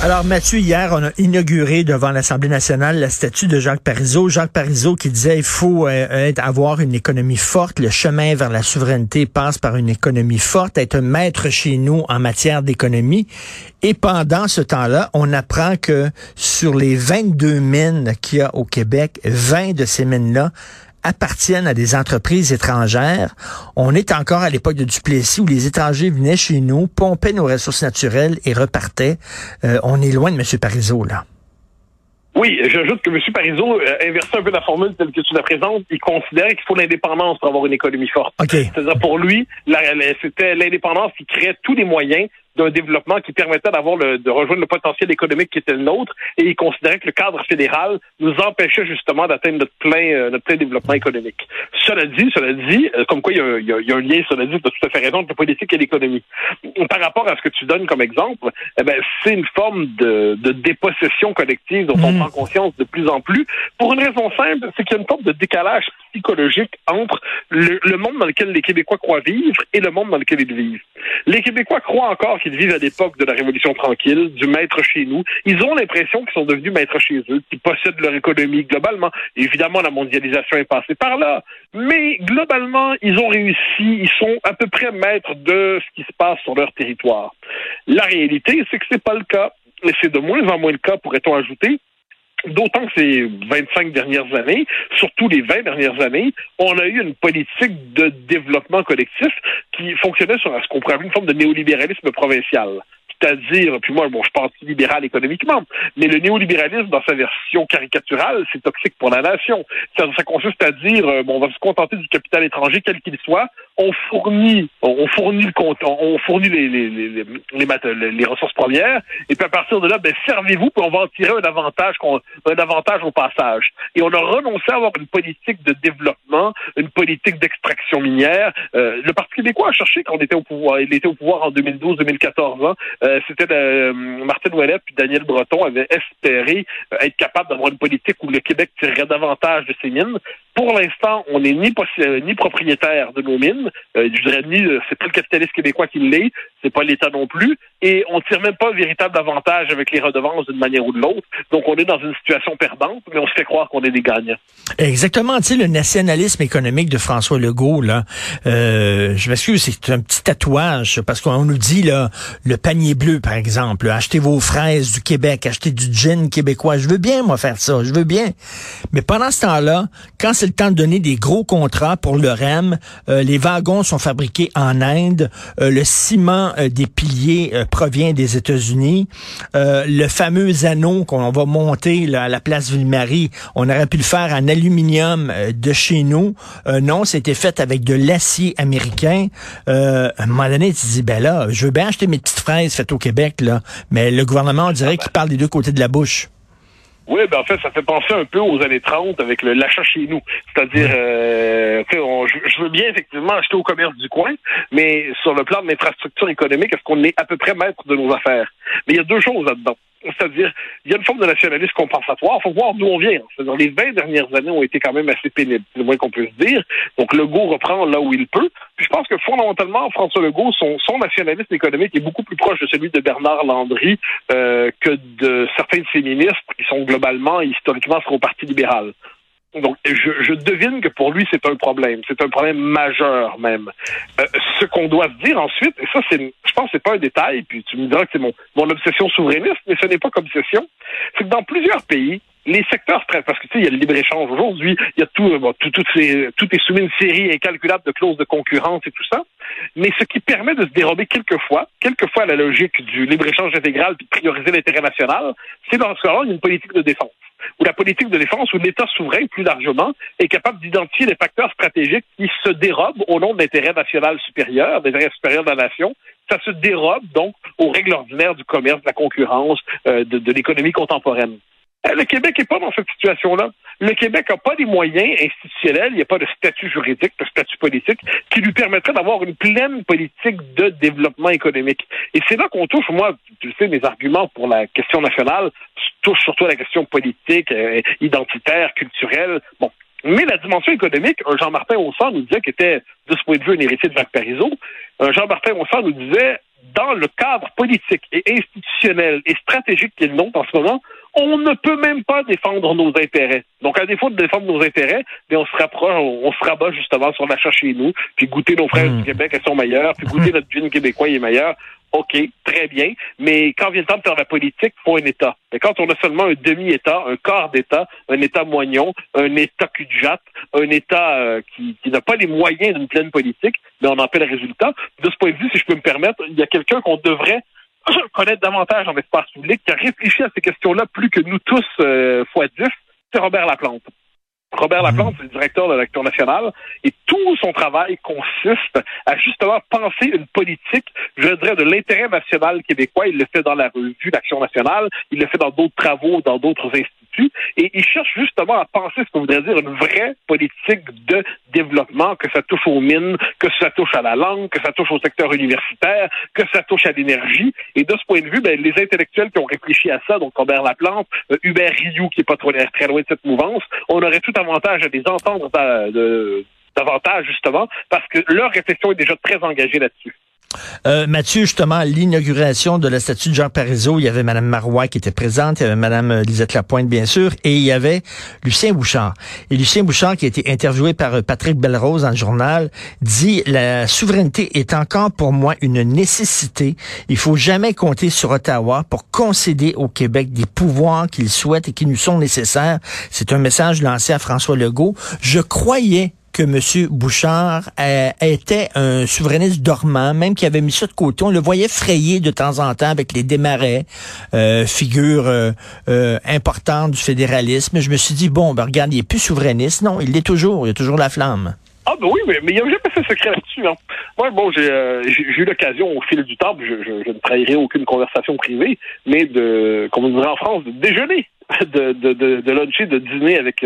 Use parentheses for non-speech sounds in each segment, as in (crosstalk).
Alors, Mathieu, hier, on a inauguré devant l'Assemblée nationale la statue de Jacques Parizeau. Jacques Parizeau qui disait il faut euh, avoir une économie forte. Le chemin vers la souveraineté passe par une économie forte, être maître chez nous en matière d'économie. Et pendant ce temps-là, on apprend que sur les 22 mines qu'il y a au Québec, 20 de ces mines-là appartiennent à des entreprises étrangères. On est encore à l'époque de Duplessis où les étrangers venaient chez nous, pompaient nos ressources naturelles et repartaient. Euh, on est loin de M. Parizeau, là. Oui, j'ajoute que M. Parizeau euh, inversait un peu la formule telle que tu la présentes. Il considérait qu'il faut l'indépendance pour avoir une économie forte. C'est-à-dire pour lui, c'était l'indépendance qui créait tous les moyens d'un développement qui permettait d'avoir le, de rejoindre le potentiel économique qui était le nôtre et il considérait que le cadre fédéral nous empêchait justement d'atteindre notre plein, euh, notre plein développement économique. Cela dit, cela dit, euh, comme quoi il y, a, il, y a, un lien, cela dit, tu as tout à fait raison, entre la politique et l'économie. Par rapport à ce que tu donnes comme exemple, eh ben, c'est une forme de, de dépossession collective dont on mm. prend conscience de plus en plus pour une raison simple, c'est qu'il y a une forme de décalage psychologique entre le, monde dans lequel les Québécois croient vivre et le monde dans lequel ils vivent. Les Québécois croient encore qu'ils vivent à l'époque de la Révolution tranquille, du maître chez nous. Ils ont l'impression qu'ils sont devenus maîtres chez eux, qu'ils possèdent leur économie globalement. Évidemment, la mondialisation est passée par là. Mais globalement, ils ont réussi. Ils sont à peu près maîtres de ce qui se passe sur leur territoire. La réalité, c'est que c'est pas le cas. Et c'est de moins en moins le cas, pourrait-on ajouter, D'autant que ces 25 dernières années, surtout les 20 dernières années, on a eu une politique de développement collectif qui fonctionnait sur ce qu'on pourrait appeler une forme de néolibéralisme provincial c'est-à-dire, puis moi, bon, je pense libéral économiquement, mais le néolibéralisme dans sa version caricaturale, c'est toxique pour la nation. Ça, consiste à dire, euh, bon, on va se contenter du capital étranger, quel qu'il soit, on fournit, on fournit le compte, on fournit les les, les, les, ressources premières, et puis à partir de là, ben, servez-vous, puis on va en tirer un avantage, un avantage au passage. Et on a renoncé à avoir une politique de développement, une politique d'extraction minière. Euh, le Parti québécois a cherché quand on était au pouvoir, il était au pouvoir en 2012-2014, hein, euh, c'était euh, Martin Ouellet puis Daniel Breton avaient espéré euh, être capable d'avoir une politique où le Québec tirerait davantage de ses mines. Pour l'instant, on n'est ni, ni propriétaire de nos mines. je dirais ni, c'est pas le capitaliste québécois qui l'est, c'est pas l'État non plus, et on tire même pas un véritable avantage avec les redevances d'une manière ou de l'autre. Donc on est dans une situation perdante, mais on se fait croire qu'on est des gagnants. Exactement, tu sais, le nationalisme économique de François Legault, là, euh, je m'excuse, c'est un petit tatouage, parce qu'on nous dit, là, le panier bleu, par exemple, achetez vos fraises du Québec, achetez du gin québécois. Je veux bien, moi, faire ça, je veux bien. Mais pendant ce temps-là, quand c'est le temps de donner des gros contrats pour le REM, euh, les wagons sont fabriqués en Inde, euh, le ciment euh, des piliers euh, provient des États-Unis. Euh, le fameux anneau qu'on va monter à la place Ville-Marie, on aurait pu le faire en aluminium de chez nous. non, c'était fait avec de l'acier américain. à un moment donné, tu te dis, ben là, je veux bien acheter mes petites fraises faites au Québec, là, mais le gouvernement, on dirait qu'il parle des deux côtés de la bouche. Oui, ben en fait, ça fait penser un peu aux années 30 avec le l'achat chez nous. C'est-à-dire, euh, je veux bien effectivement acheter au commerce du coin, mais sur le plan de l'infrastructure économique, est-ce qu'on est à peu près maître de nos affaires? Mais il y a deux choses là-dedans. C'est-à-dire, il y a une forme de nationalisme compensatoire. Il faut voir d'où on vient. C'est-à-dire, les 20 dernières années ont été quand même assez pénibles, c'est le moins qu'on peut se dire. Donc, Legault reprend là où il peut. Puis je pense que fondamentalement, François Legault, son, nationalisme économique est beaucoup plus proche de celui de Bernard Landry euh, que de certains de ses ministres qui sont globalement, historiquement, sur au Parti libéral. Donc, je, devine que pour lui, c'est un problème. C'est un problème majeur même. Euh, ce qu'on doit dire ensuite, et ça, c'est, je pense, que c'est pas un détail. Puis tu me diras que c'est mon, mon obsession souverainiste, mais ce n'est pas qu'obsession. C'est que dans plusieurs pays, les secteurs parce que tu sais, il y a le libre-échange aujourd'hui, il y a tout, euh, bon, tout, tout, tout est soumis à une série incalculable de clauses de concurrence et tout ça. Mais ce qui permet de se dérober quelquefois, quelquefois la logique du libre-échange intégral puis de prioriser l'intérêt national, c'est dans ce cas-là une politique de défense ou la politique de défense où l'État souverain, plus largement, est capable d'identifier des facteurs stratégiques qui se dérobent au nom de l'intérêt national supérieur, des intérêts supérieurs de la nation. Ça se dérobe donc aux règles ordinaires du commerce, de la concurrence, euh, de l'économie contemporaine. Euh, le Québec n'est pas dans cette situation-là. Le Québec n'a pas les moyens institutionnels, il n'y a pas de statut juridique, de statut politique qui lui permettrait d'avoir une pleine politique de développement économique. Et c'est là qu'on touche, moi, tu sais, mes arguments pour la question nationale touchent surtout la question politique, euh, identitaire, culturelle. Bon, mais la dimension économique, un Jean-Martin Haussan nous disait qu'il était, de ce point de vue, un héritier de Jacques Parizeau. Un Jean-Martin Haussan nous disait, dans le cadre politique et institutionnel et stratégique qu'il note en ce moment, on ne peut même pas défendre nos intérêts. Donc, à défaut de défendre nos intérêts, bien, on se rapproche, on, se rabat justement sur l'achat chez nous, puis goûter nos frères du mmh. Québec, elles sont meilleurs, puis goûter mmh. (laughs) notre jean québécois, il est meilleur. OK, très bien. Mais quand vient le temps de faire la politique, il faut un État. Et quand on a seulement un demi-État, un quart d'État, un État moignon, un État cul de jatte, un État euh, qui, qui n'a pas les moyens d'une pleine politique, mais on en fait le résultat. De ce point de vue, si je peux me permettre, il y a quelqu'un qu'on devrait (coughs) connaître davantage en espace public, qui a réfléchi à ces questions-là plus que nous tous euh, fois dix, c'est Robert Laplante. Robert Laplante, c'est le directeur de l'Action nationale, et tout son travail consiste à justement penser une politique, je dirais, de l'intérêt national québécois. Il le fait dans la revue d'Action nationale, il le fait dans d'autres travaux, dans d'autres institutions et il cherche justement à penser ce qu'on voudrait dire une vraie politique de développement, que ça touche aux mines, que ça touche à la langue, que ça touche au secteur universitaire, que ça touche à l'énergie. Et de ce point de vue, ben, les intellectuels qui ont réfléchi à ça, donc Robert Laplante, euh, Hubert Rioux, qui est pas trop, très loin de cette mouvance, on aurait tout avantage à les entendre davantage, justement, parce que leur réflexion est déjà très engagée là-dessus. Euh, Mathieu, justement, l'inauguration de la statue de Jean Parizeau, il y avait Mme Marois qui était présente, il y avait Mme euh, Lisette Lapointe, bien sûr, et il y avait Lucien Bouchard. Et Lucien Bouchard, qui a été interviewé par euh, Patrick Belrose dans le journal, dit « La souveraineté est encore pour moi une nécessité. Il faut jamais compter sur Ottawa pour concéder au Québec des pouvoirs qu'il souhaite et qui nous sont nécessaires. » C'est un message lancé à François Legault. Je croyais que M. Bouchard euh, était un souverainiste dormant, même qu'il avait mis ça de côté. On le voyait frayer de temps en temps avec les démarrais, euh, figure euh, importante du fédéralisme. Je me suis dit, bon, ben regarde, il est plus souverainiste. Non, il l'est toujours. Il a toujours la flamme. Ah ben oui, mais, il n'y a jamais fait secret là-dessus. Hein. Moi, bon, j'ai eu l'occasion au fil du temps, je, ne trahirai aucune conversation privée, mais de, comme on dirait en France, de déjeuner, (laughs) de, de, de, luncher, de dîner avec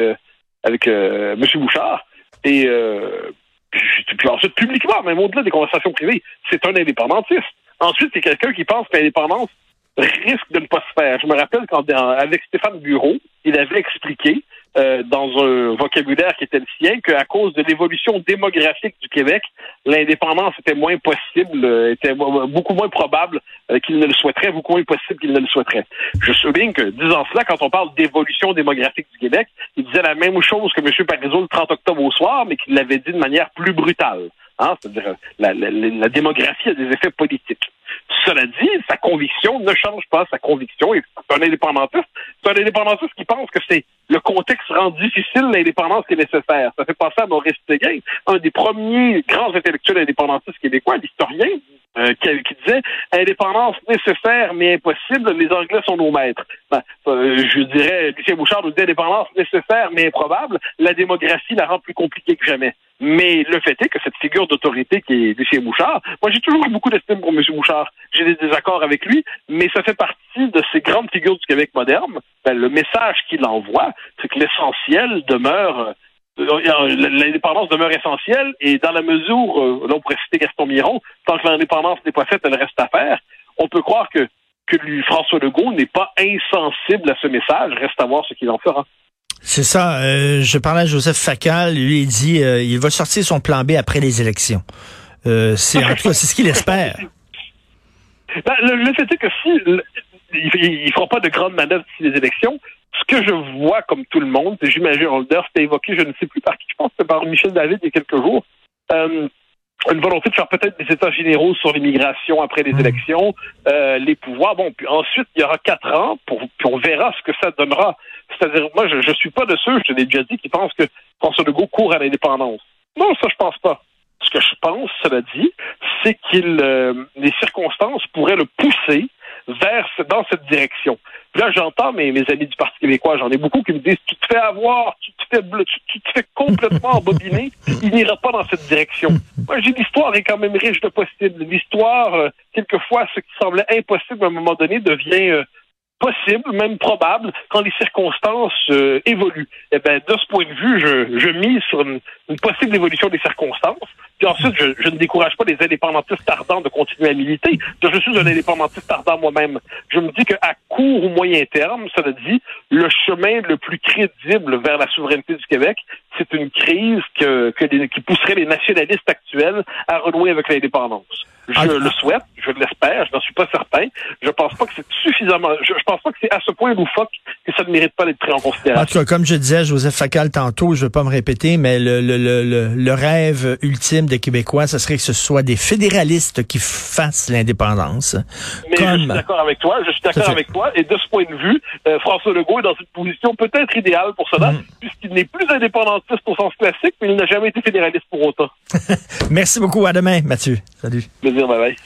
M. Bouchard. Et euh, puis, ensuite, publiquement, même au-delà des conversations privées, c'est un indépendantiste. Ensuite, c'est quelqu'un qui pense que l'indépendance risque de ne pas se faire. Je me rappelle quand, avec Stéphane Bureau, il avait expliqué euh, dans un vocabulaire qui était le sien qu'à cause de l'évolution démographique du Québec, l'indépendance était moins possible, euh, était beaucoup moins probable euh, qu'il ne le souhaiterait, beaucoup moins possible qu'il ne le souhaiterait. Je souligne que, disant cela, quand on parle d'évolution démographique du Québec, il disait la même chose que M. Parizeau le 30 octobre au soir, mais qu'il l'avait dit de manière plus brutale. Hein? C'est-à-dire la, la démographie a des effets politiques. Cela dit, sa conviction ne change pas. Sa conviction est un indépendantiste. C'est un indépendantiste qui pense que c'est le contexte rend difficile l'indépendance qui est nécessaire. Ça fait penser à Maurice Séguin, un des premiers grands intellectuels indépendantistes québécois, l'historien, euh, qui, disait indépendance nécessaire mais impossible, les Anglais sont nos maîtres. Ben, euh, je dirais, Lucien Bouchard nous dit indépendance nécessaire mais improbable, la démographie la rend plus compliquée que jamais. Mais le fait est que cette figure d'autorité qui est Lucien Bouchard, moi j'ai toujours eu beaucoup d'estime pour M. Bouchard. J'ai des désaccords avec lui, mais ça fait partie de ces grandes figures du Québec moderne. Ben, le message qu'il envoie, c'est que l'essentiel demeure euh, l'indépendance demeure essentielle et dans la mesure, euh, là on pourrait citer Gaston Miron, tant que l'indépendance n'est pas faite, elle reste à faire. On peut croire que, que lui, François Legault n'est pas insensible à ce message, reste à voir ce qu'il en fera. C'est ça. Euh, je parlais à Joseph Facal, lui il dit il va sortir son plan B après les élections. c'est en tout cas c'est ce qu'il espère. (laughs) Ben, le, fait est que si il, ne fera pas de grandes manœuvres d'ici les élections, que je vois comme tout le monde, j'imagine, d'ailleurs c'était évoqué, je ne sais plus par qui, je pense que par Michel David il y a quelques jours, euh, une volonté de faire peut-être des états généraux sur l'immigration après les mmh. élections, euh, les pouvoirs. Bon, puis ensuite, il y aura quatre ans, pour, puis on verra ce que ça donnera. C'est-à-dire, moi, je ne suis pas de ceux, je te l'ai déjà dit, qui pensent que François Legault court à l'indépendance. Non, ça, je pense pas. Ce que je pense, cela dit, c'est qu'il euh, les circonstances pourraient le pousser vers dans cette direction. là, j'entends mes, amis du Parti québécois, j'en ai beaucoup qui me disent Tu te fais avoir, tu te fais, complètement (laughs) embobiner, il n'ira pas dans cette direction. Moi, j'ai l'histoire est quand même riche de possible. L'histoire, euh, quelquefois, ce qui semblait impossible à un moment donné devient euh, possible, même probable, quand les circonstances euh, évoluent. Eh ben, de ce point de vue, je, je mise sur une, possible évolution des circonstances. Puis ensuite, je, je, ne décourage pas les indépendantistes ardents de continuer à militer. Je suis un indépendantiste ardent moi-même. Je me dis qu'à court ou moyen terme, veut dire le chemin le plus crédible vers la souveraineté du Québec, c'est une crise que, que qui pousserait les nationalistes actuels à renouer avec l'indépendance. Je ah, le souhaite, je l'espère, je n'en suis pas certain. Je pense pas que c'est suffisamment, je, pense pas que c'est à ce point loufoque que ça ne mérite pas d'être pris en considération. En tout cas, comme je disais Joseph Facal tantôt, je veux pas me répéter, mais le, le, le, le rêve ultime des Québécois, ce serait que ce soit des fédéralistes qui fassent l'indépendance. Mais je suis d'accord avec toi, je suis d'accord avec toi, et de ce point de vue, euh, François Legault est dans une position peut-être idéale pour cela, mm. puisqu'il n'est plus indépendantiste au sens classique, mais il n'a jamais été fédéraliste pour autant. (laughs) Merci beaucoup, à demain, Mathieu. Salut. Plaisir, bye bye.